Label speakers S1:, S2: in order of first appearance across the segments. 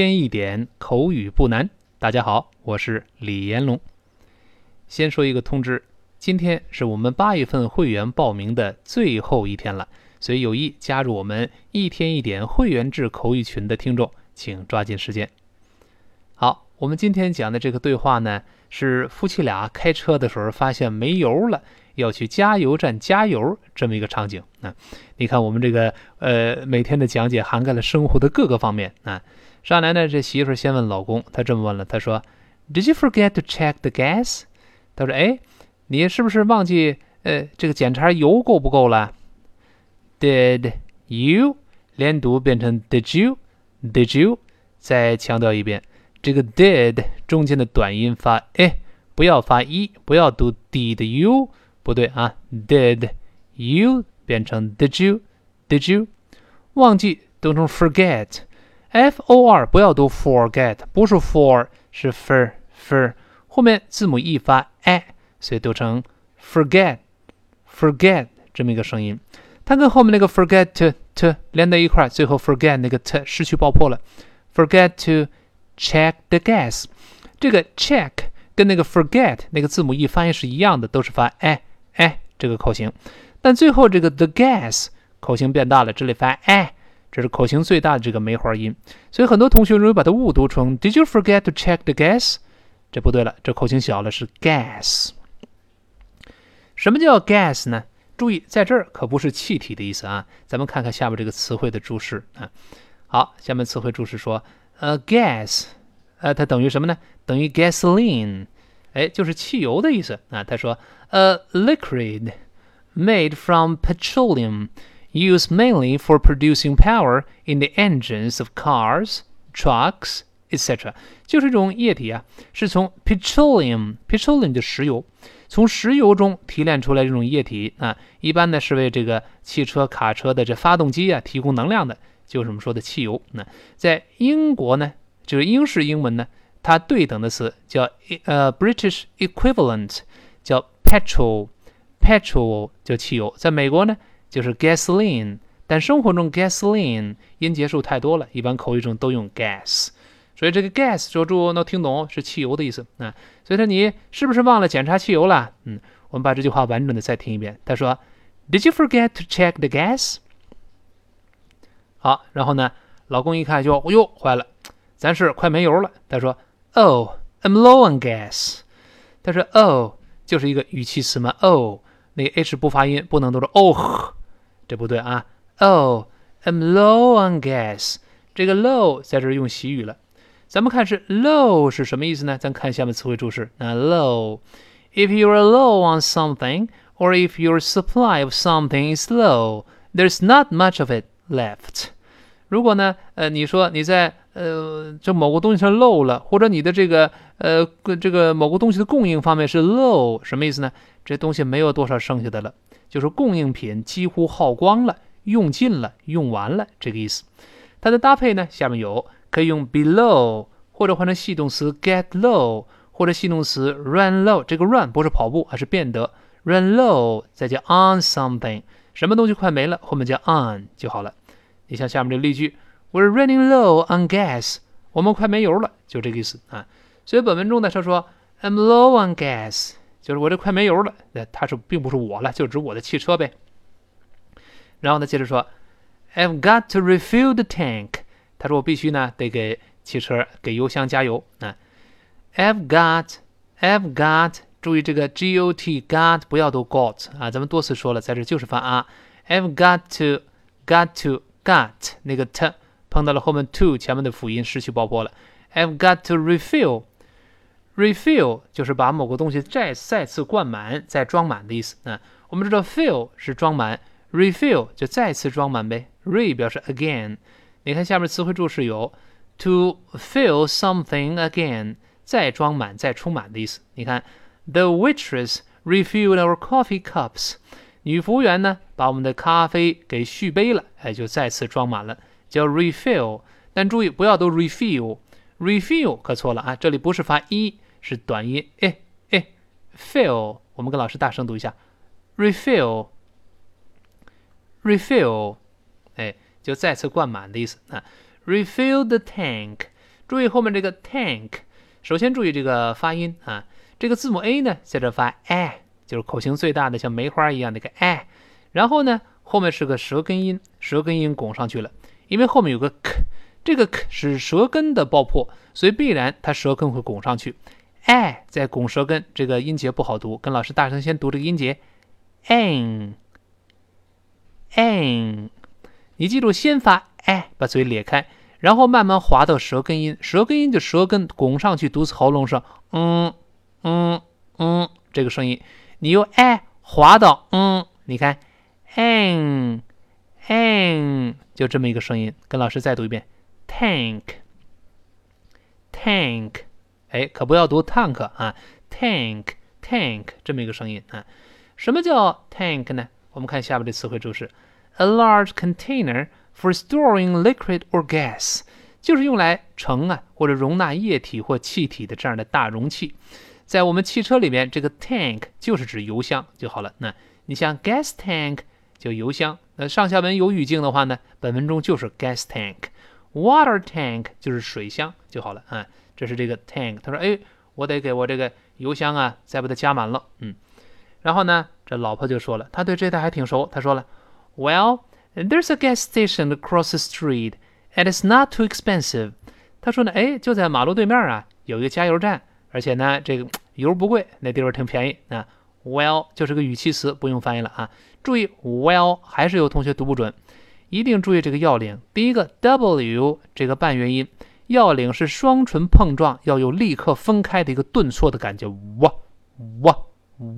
S1: 一天一点口语不难。大家好，我是李延龙。先说一个通知，今天是我们八月份会员报名的最后一天了，所以有意加入我们一天一点会员制口语群的听众，请抓紧时间。好，我们今天讲的这个对话呢，是夫妻俩开车的时候发现没油了。要去加油站加油这么一个场景啊，你看我们这个呃每天的讲解涵盖了生活的各个方面啊。上来呢，这媳妇先问老公，她这么问了，她说：“Did you forget to check the gas？” 他说：“哎，你是不是忘记呃这个检查油够不够了？”Did you 连读变成 Did you？Did you？再强调一遍，这个 Did 中间的短音发哎，不要发一，不要读 Did you。不对啊，did you 变成 did you，did you 忘记读成 forget，f o r 不要读 forget，不是 for 是 for for 后面字母 e 发 a，所以读成 forget，forget 这么一个声音，它跟后面那个 forget to to 连在一块，最后 forget 那个 t 失去爆破了，forget to check the gas，这个 check 跟那个 forget 那个字母 e 发音是一样的，都是发 a。 哎，这个口型，但最后这个 the gas 口型变大了，这里发哎，这是口型最大的这个梅花音，所以很多同学容易把它误读成 Did you forget to check the gas？这不对了，这口型小了，是 gas。什么叫 gas 呢？注意，在这儿可不是气体的意思啊。咱们看看下面这个词汇的注释啊。好，下面词汇注释说，呃，gas，呃，它等于什么呢？等于 gasoline。哎，就是汽油的意思啊。他说，a liquid made from petroleum used mainly for producing power in the engines of cars, trucks, etc. 就是一种液体啊，是从 petroleum，petroleum 的石油，从石油中提炼出来这种液体啊，一般呢是为这个汽车、卡车的这发动机啊提供能量的，就是我们说的汽油。那在英国呢，就是英式英文呢。它对等的词叫呃 British equivalent，叫 petrol，petrol 叫汽油，在美国呢就是 gasoline，但生活中 gasoline 音节数太多了，一般口语中都用 gas，所以这个 gas 说住能听懂是汽油的意思啊。所以说你是不是忘了检查汽油了？嗯，我们把这句话完整的再听一遍。他说，Did you forget to check the gas？好，然后呢，老公一看就，哎呦，坏了，咱是快没油了。他说。Oh, I'm low on gas。他说，Oh 就是一个语气词嘛。Oh，那个 h 不发音，不能读成 oh，这不对啊。Oh, I'm low on gas。这个 low 在这儿用习语了。咱们看是 low 是什么意思呢？咱看下面词汇注释。那 low，if you are low on something or if your supply of something is low, there's not much of it left。 如果呢，呃，你说你在呃，这某个东西上漏了，或者你的这个呃，这个某个东西的供应方面是 low，什么意思呢？这东西没有多少剩下的了，就是供应品几乎耗光了，用尽了，用完了这个意思。它的搭配呢，下面有可以用 be low，或者换成系动词 get low，或者系动词 run low。这个 run 不是跑步，而是变得 run low，再加 on something，什么东西快没了，后面加 on 就好了。你像下面这例句。We're running low on gas，我们快没油了，就这个意思啊。所以本文中呢，他说 I'm low on gas，就是我这快没油了。那他是并不是我了，就指我的汽车呗。然后呢，接着说 I've got to refill the tank，他说我必须呢得给汽车给油箱加油啊。I've got，I've got，注意这个 got got 不要读 got 啊，咱们多次说了，在这就是发啊。I've got to，got to got 那个 t。碰到了后面 to 前面的辅音失去爆破了。I've got to refill。refill 就是把某个东西再再次灌满、再装满的意思。啊，我们知道 fill 是装满，refill 就再次装满呗。re 表示 again。你看下面词汇注释有 to fill something again，再装满、再充满的意思。你看，The waitress refilled our coffee cups。 女服务员呢，把我们的咖啡给续杯了，哎，就再次装满了。叫 refill，但注意不要读 refill，refill 可错了啊！这里不是发一，是短音，哎哎，fill，我们跟老师大声读一下，refill，refill，哎，就再次灌满的意思啊。refill the tank。注意后面这个 tank，首先注意这个发音啊，这个字母 a 呢在这发 a，就是口型最大的，像梅花一样那个哎。然后呢，后面是个舌根音，舌根音拱上去了，因为后面有个 k，这个 k 是舌根的爆破，所以必然它舌根会拱上去。哎在拱舌根，这个音节不好读，跟老师大声先读这个音节，n，n。你记住，先发哎把嘴咧开，然后慢慢滑到舌根音。舌根音就舌根拱上去，读喉咙上，嗯嗯，这个声音。你用哎滑到嗯，你看，n n，就这么一个声音。跟老师再读一遍，tank tank，哎，可不要读 tank 啊，tank tank，这么一个声音啊。什么叫 tank 呢？我们看下边的词汇注释。A large container for storing liquid or gas，就是用来盛啊或者容纳液体或气体的这样的大容器。在我们汽车里面，这个 tank 就是指油箱就好了。那你像 gas tank 就油箱。那上下文有语境的话呢，本文中就是 gas tank。water tank 就是水箱就好了啊。这是这个 tank。他说：“哎，我得给我这个油箱啊，再把它加满了。”嗯，然后呢，这老婆就说了，他对这台还挺熟。他说了。Well, there's a gas station across the street, and it's not too expensive. 他说呢，哎，就在马路对面啊，有一个加油站，而且呢，这个油不贵，那地方挺便宜啊。Well 就是个语气词，不用翻译了啊。注意，Well 还是有同学读不准，一定注意这个要领。第一个 W 这个半元音，要领是双唇碰撞，要有立刻分开的一个顿挫的感觉，哇哇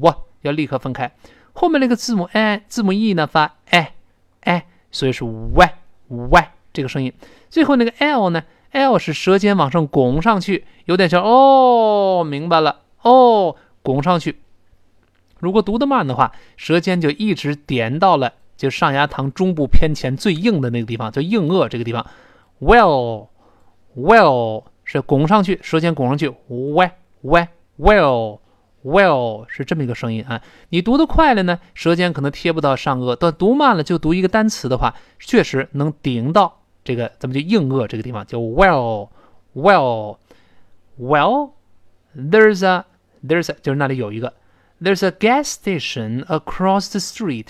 S1: 哇，要立刻分开。后面那个字母 n 字母 e 呢发哎哎，所以是 y y 这个声音。最后那个 l 呢，l 是舌尖往上拱上去，有点像哦，明白了哦，拱上去。如果读得慢的话，舌尖就一直点到了就上牙膛中部偏前最硬的那个地方，叫硬腭这个地方。well well 是拱上去，舌尖拱上去，y y well。Well 是这么一个声音啊，你读得快了呢，舌尖可能贴不到上颚；但读慢了，就读一个单词的话，确实能顶到这个咱们就硬腭这个地方，叫 Well，well，well。There's a There's 就是那里有一个，There's a gas station across the street。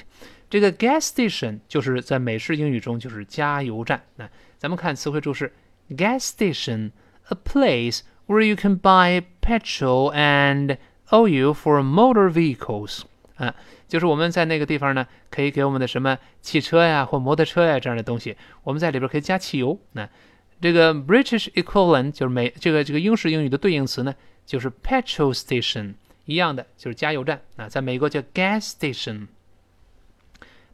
S1: 这个 gas station 就是在美式英语中就是加油站。那咱们看词汇注释，gas station，a place where you can buy petrol and oil for motor vehicles，啊，就是我们在那个地方呢，可以给我们的什么汽车呀或摩托车呀这样的东西，我们在里边可以加汽油。那这个 British equivalent 就是美这个这个英式英语的对应词呢，就是 petrol station，一样的就是加油站啊，在美国叫 gas station，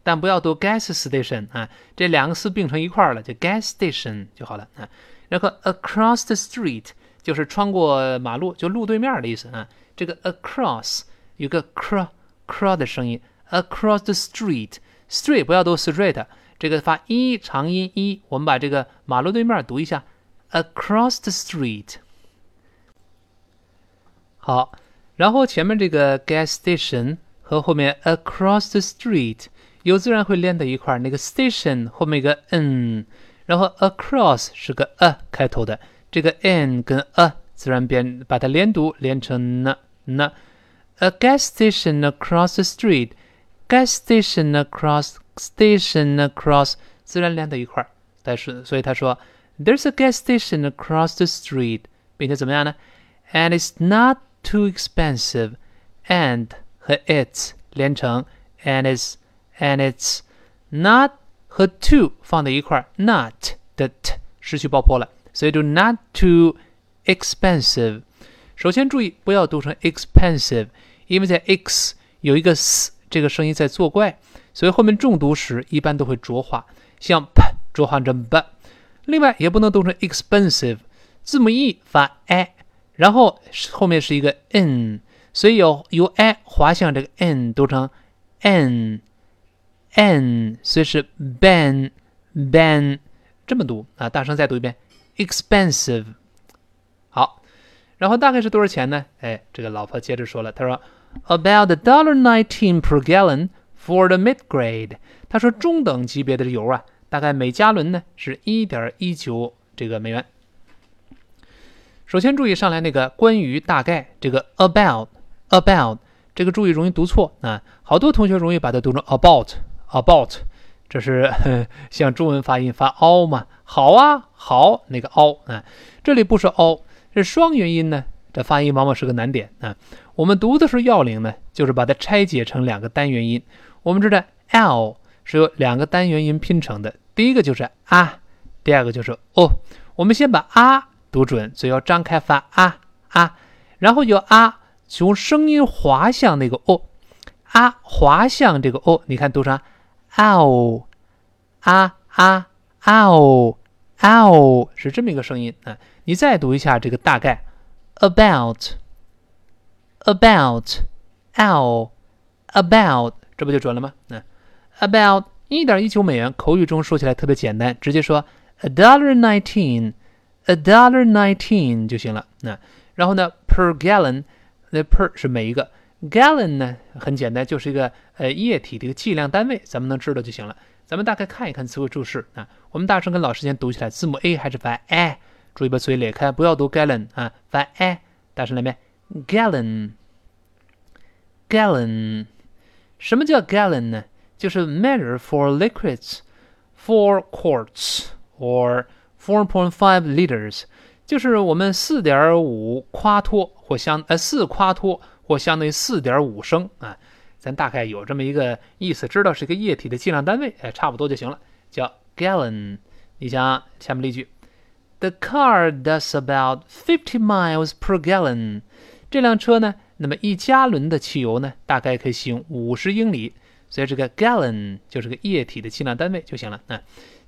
S1: 但不要读 gas station 啊，这两个词并成一块了，就 gas station 就好了啊。然后 across the street 就是穿过马路，就路对面的意思啊。这个 across 有个 cr cr 的声音，across the street，street 不要读 street，这个发一长音一，我们把这个马路对面读一下，across the street。好，然后前面这个 gas station 和后面 across the street 有自然会连在一块儿，那个 station 后面一个 n，然后 across 是个 a 开头的，这个 n 跟 a 自然变把它连读连成 n。那，a gas station across the street，gas station across station across 自然连在一块儿，但是所以他说，there's a gas station across the street，并且怎么样呢？And it's not too expensive，and 和 it's 连成，and it's and it's not 和 too 放在一块儿，not 的 t 失去爆破了，所以就 not too expensive。首先注意不要读成 expensive，因为在 x 有一个 s 这个声音在作怪，所以后面重读时一般都会浊化，像 p 浊化成 b。另外也不能读成 expensive，字母 e 发 i， 然后后面是一个 n，所以有由 i 滑向这个 n 读成 n n，所以是 ban ban 这么读啊，大声再读一遍 expensive。好然后大概是多少钱呢？哎，这个老婆接着说了，她说，about a dollar nineteen per gallon for the mid grade。她说中等级别的油啊，大概每加仑呢是一点一九这个美元。首先注意上来那个关于大概这个 about about 这个注意容易读错啊，好多同学容易把它读成 about about，这是 像中文发音发 o 嘛？好啊，好那个 o 啊，这里不是 o，，是双元音呢，这发音往往是个难点啊。我们读的时候要领呢，就是把它拆解成两个单元音。我们知道 l 是由两个单元音拼成的，第一个就是啊，第二个就是哦。我们先把啊。读准，嘴要张开发啊啊，然后就啊，从声音滑向那个哦，啊滑向这个哦，你看读成啊哦啊啊啊哦啊哦，是这么一个声音啊。你再读一下这个大概，about about ow about，这不就准了吗？嗯，about 一点一九美元，口语中说起来特别简单，直接说 a dollar nineteen。A dollar nineteen 就行了。那然后呢，per gallon，那 per 是每一个 gallon 呢，很简单，就是一个呃液体的一个计量单位，咱们能知道就行了。咱们大概看一看词汇注释啊。我们大声跟老师先读起来，字母 A 还是发 a，注意把嘴咧开，不要读 gallon 啊，发 a。大声来遍，gallon，gallon。什么叫 gallon 呢？就是 measure for liquids，for quarts or Four point five liters，就是我们四点五夸脱或相呃四夸脱或相当于四点五升啊，咱大概有这么一个意思，知道是一个液体的计量单位，哎，差不多就行了，叫 gallon。你想下面例句，The car does about fifty miles per gallon。这辆车呢，那么一加仑的汽油呢，大概可以行五十英里，所以这个 gallon 就是个液体的计量单位就行了啊。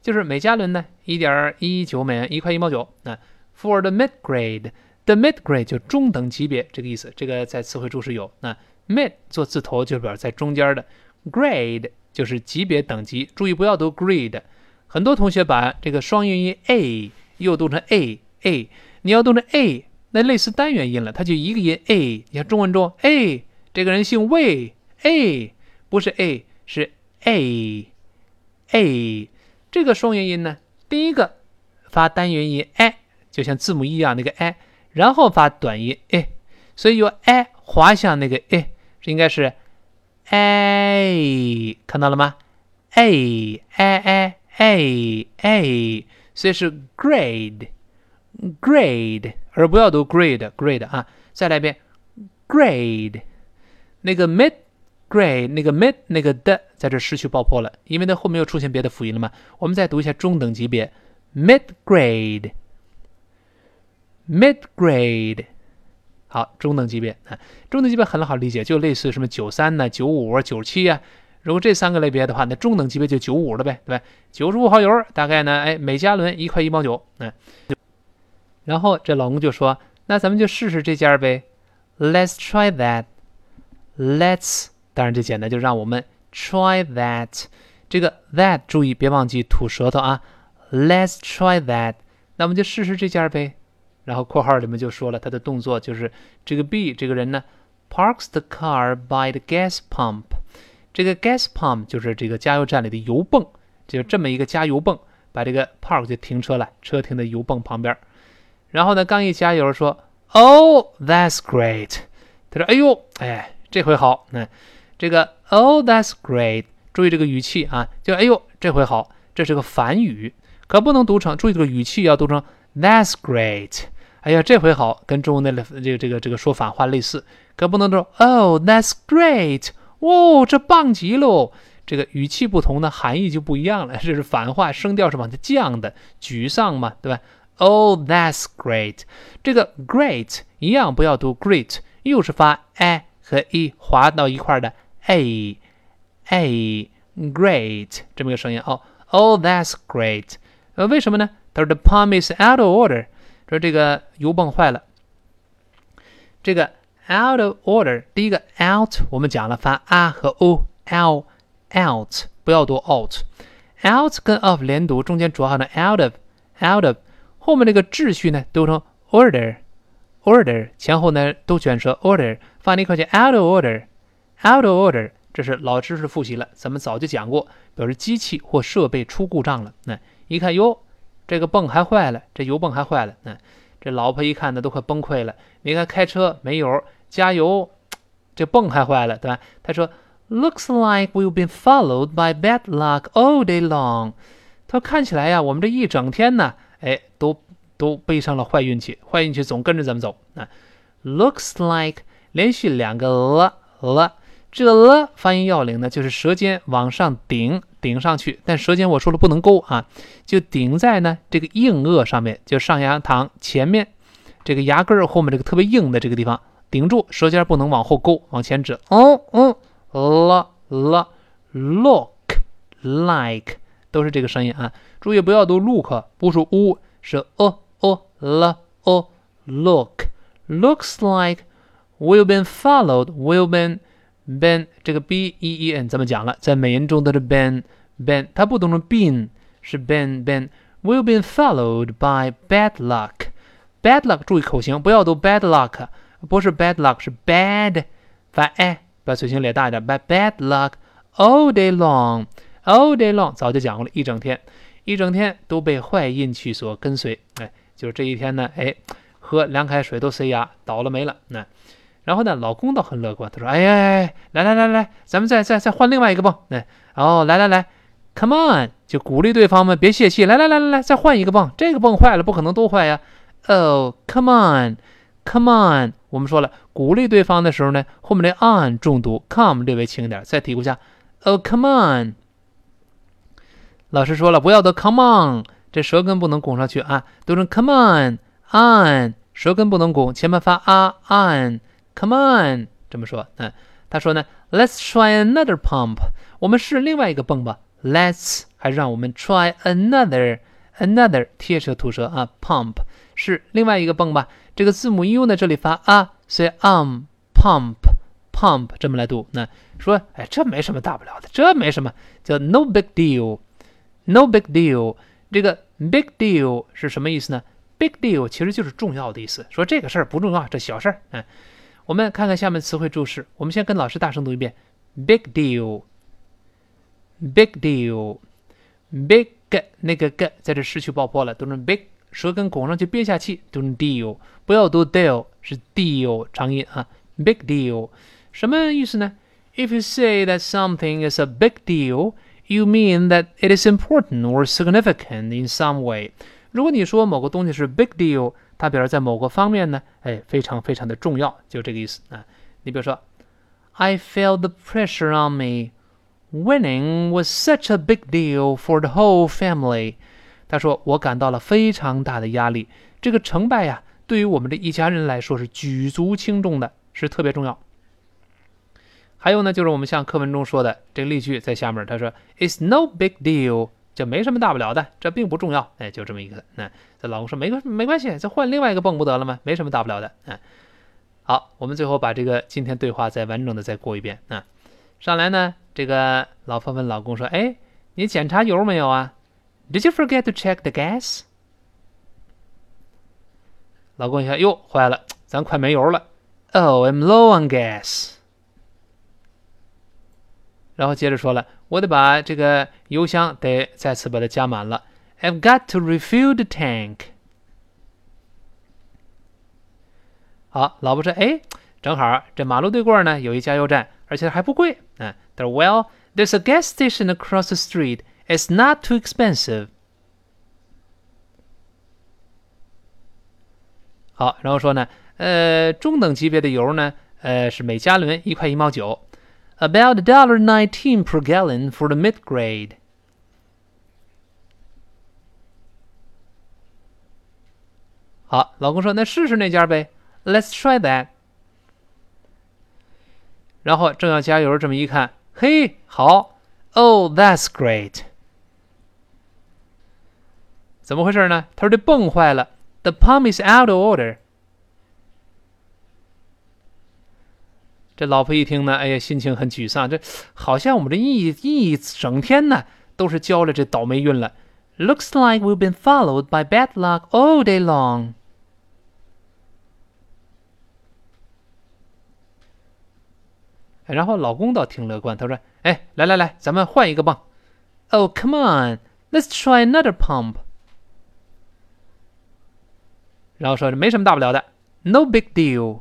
S1: 就是每加仑呢，一点一九美元，一块一毛九。那 for the mid grade，the mid grade 就中等级别这个意思。这个在词汇注释有。那 mid 做字头就表示在中间的，grade 就是级别等级。注意不要读 grade，很多同学把这个双元音 a 又读成 a a，你要读成 a，那类似单元音了，它就一个音 a。你看中文中 a 这个人姓魏 a，不是 a 是 a a。这个双元音呢，第一个发单元音 a，就像字母一样那个 a，然后发短音 a，所以用 a 滑向那个 a，这应该是 a，看到了吗？a a a a a，所以是 grade grade，而不要读 grade grade 啊，再来一遍 grade，那个 mid。Grade 那个 mid 那个的在这失去爆破了，因为它后面又出现别的辅音了嘛。我们再读一下中等级别，mid grade，mid grade，好，中等级别啊，中等级别很好理解，就类似什么九三呢、九五啊、九七啊。如果这三个类别的话，那中等级别就九五了呗，对吧？九十五号油大概呢，哎，每加仑一块一毛九，嗯。然后这老公就说：“那咱们就试试这家呗，Let's try that，Let's。”当然，这简单，就让我们 try that。这个 that 注意别忘记吐舌头啊。Let's try that。那我们就试试这件呗。然后括号里面就说了，他的动作就是这个 B 这个人呢，parks the car by the gas pump。这个 gas pump 就是这个加油站里的油泵，就这么一个加油泵，把这个 park 就停车了，车停在油泵旁边。然后呢，刚一加油说，Oh, that's great。他说，哎呦，哎，这回好，那。这个 Oh, that's great！注意这个语气啊，就哎呦，这回好，这是个反语，可不能读成。注意这个语气要读成 That's great！哎呀，这回好，跟中文的这个这个这个说反话类似，可不能说 Oh, that's great！哦，这棒极喽！这个语气不同呢，含义就不一样了。这是反话，声调是往下降的，沮丧嘛，对吧？Oh, that's great！这个 great 一样不要读 great，又是发 a 和 e 滑到一块的。a a great 这么个声音哦，Oh that's great，呃为什么呢？他说 The pump is out of order，说这个油泵坏了。这个 out of order，第一个 out 我们讲了发 a 和 o，out out 不要读 out，out 跟 of 连读，中间浊化的 out of out of，后面这个秩序呢读成 order order，前后呢都卷舌 order，放在一块叫 out of order。 Out of order，这是老知识复习了，咱们早就讲过，表示机器或设备出故障了。那一看哟，这个泵还坏了，这油泵还坏了。那这老婆一看呢，都快崩溃了。你看开车没油，加油，这泵还坏了，对吧？他说：“Looks like we've been followed by bad luck all day long。”他说：“看起来呀，我们这一整天呢，哎，都都背上了坏运气，坏运气总跟着咱们走。”啊，“Looks like” 连续两个了了。这了发音要领呢，就是舌尖往上顶，顶上去。但舌尖我说了不能勾啊，就顶在呢这个硬腭上面，就上牙膛前面这个牙根后面这个特别硬的这个地方顶住，舌尖不能往后勾，往前指。哦哦，了了，look like 都是这个声音啊。注意不要读 look，不是 u，是哦哦了哦，look looks like we've been followed，we've been ben 这个 b e e n 咱们讲了，在美音中都是 ben ben，它不读成 been，是 been been。We've been followed by bad luck。bad luck 注意口型，不要读 bad luck，不是 bad luck，是 bad，发 a，把嘴型咧大一点。By bad luck all day long，all day long 早就讲过了，一整天，一整天都被坏运气所跟随。哎，就是这一天呢，哎，喝凉开水都塞牙，倒了霉了。那。然后呢，老公倒很乐观，他说：“哎呀，来来来来，咱们再再再换另外一个泵。哎，哦，来来来，Come on，就鼓励对方们别泄气。来来来来来，再换一个泵，这个泵坏了，不可能都坏呀。哦，Come on，Come on，我们说了，鼓励对方的时候呢，后面的 on 重读，come 略微轻一点。再提一下，哦，Come on，老师说了，不要读 Come on，这舌根不能拱上去啊，读成 Come on，on，舌根不能拱，前面发 a on。Come on，这么说，嗯，他说呢，Let's try another pump，我们试另外一个泵吧。Let's 还让我们 try another，another 贴舌吐舌啊，pump 是另外一个泵吧。这个字母 u 呢，这里发啊，所以 um pump pump 这么来读。那说，哎，这没什么大不了的，这没什么，叫 no big deal，no big deal。这个 big deal 是什么意思呢？big deal 其实就是重要的意思，说这个事儿不重要，这小事儿，嗯。我们看看下面词汇注释。我们先跟老师大声读一遍：big deal，big deal，big 那个 g 在这失去爆破了，读成 big，舌根拱上去憋下气，读成 deal，不要读 deal，是 deal 长音啊。big deal 什么意思呢？If you say that something is a big deal, you mean that it is important or significant in some way。如果你说某个东西是 big deal，它表示在某个方面呢，哎，非常非常的重要，就这个意思啊。你比如说，I felt the pressure on me. Winning was such a big deal for the whole family. 他说我感到了非常大的压力，这个成败呀，对于我们这一家人来说是举足轻重的，是特别重要。还有呢，就是我们像课文中说的这个例句在下面，他说，It's no big deal. 就没什么大不了的，这并不重要，哎，就这么一个。那这老公说没关没关系，再换另外一个泵不得了吗？没什么大不了的。嗯，好，我们最后把这个今天对话再完整的再过一遍。啊，上来呢，这个老婆问老公说：“哎，你检查油没有啊？”Did you forget to check the gas？老公一看，哟，坏了，咱快没油了。Oh, I'm low on gas。然后接着说了。我得把这个油箱得再次把它加满了。I've got to refill the tank。好，老婆说：“哎，正好这马路对过呢有一加油站，而且还不贵。”嗯，他说：“Well, there's a gas station across the street. It's not too expensive。”好，然后说呢，呃，中等级别的油呢，呃，是每加仑一块一毛九。about $1.19 per gallon for the mid-grade. 好，老公说：“那试试那家呗，Let's try that。”然后正要加油，这么一看，嘿，好，Oh, that's great。怎么回事呢？他说这泵坏了，The pump is out of order。 这老婆一听呢，哎呀，心情很沮丧。这好像我们这一一整天呢，都是交了这倒霉运了。Looks like we've been followed by bad luck all day long. 然后老公倒挺乐观，他说：“哎，来来来，咱们换一个泵。”Oh, come on, let's try another pump. 然后说：“没什么大不了的，No big deal。”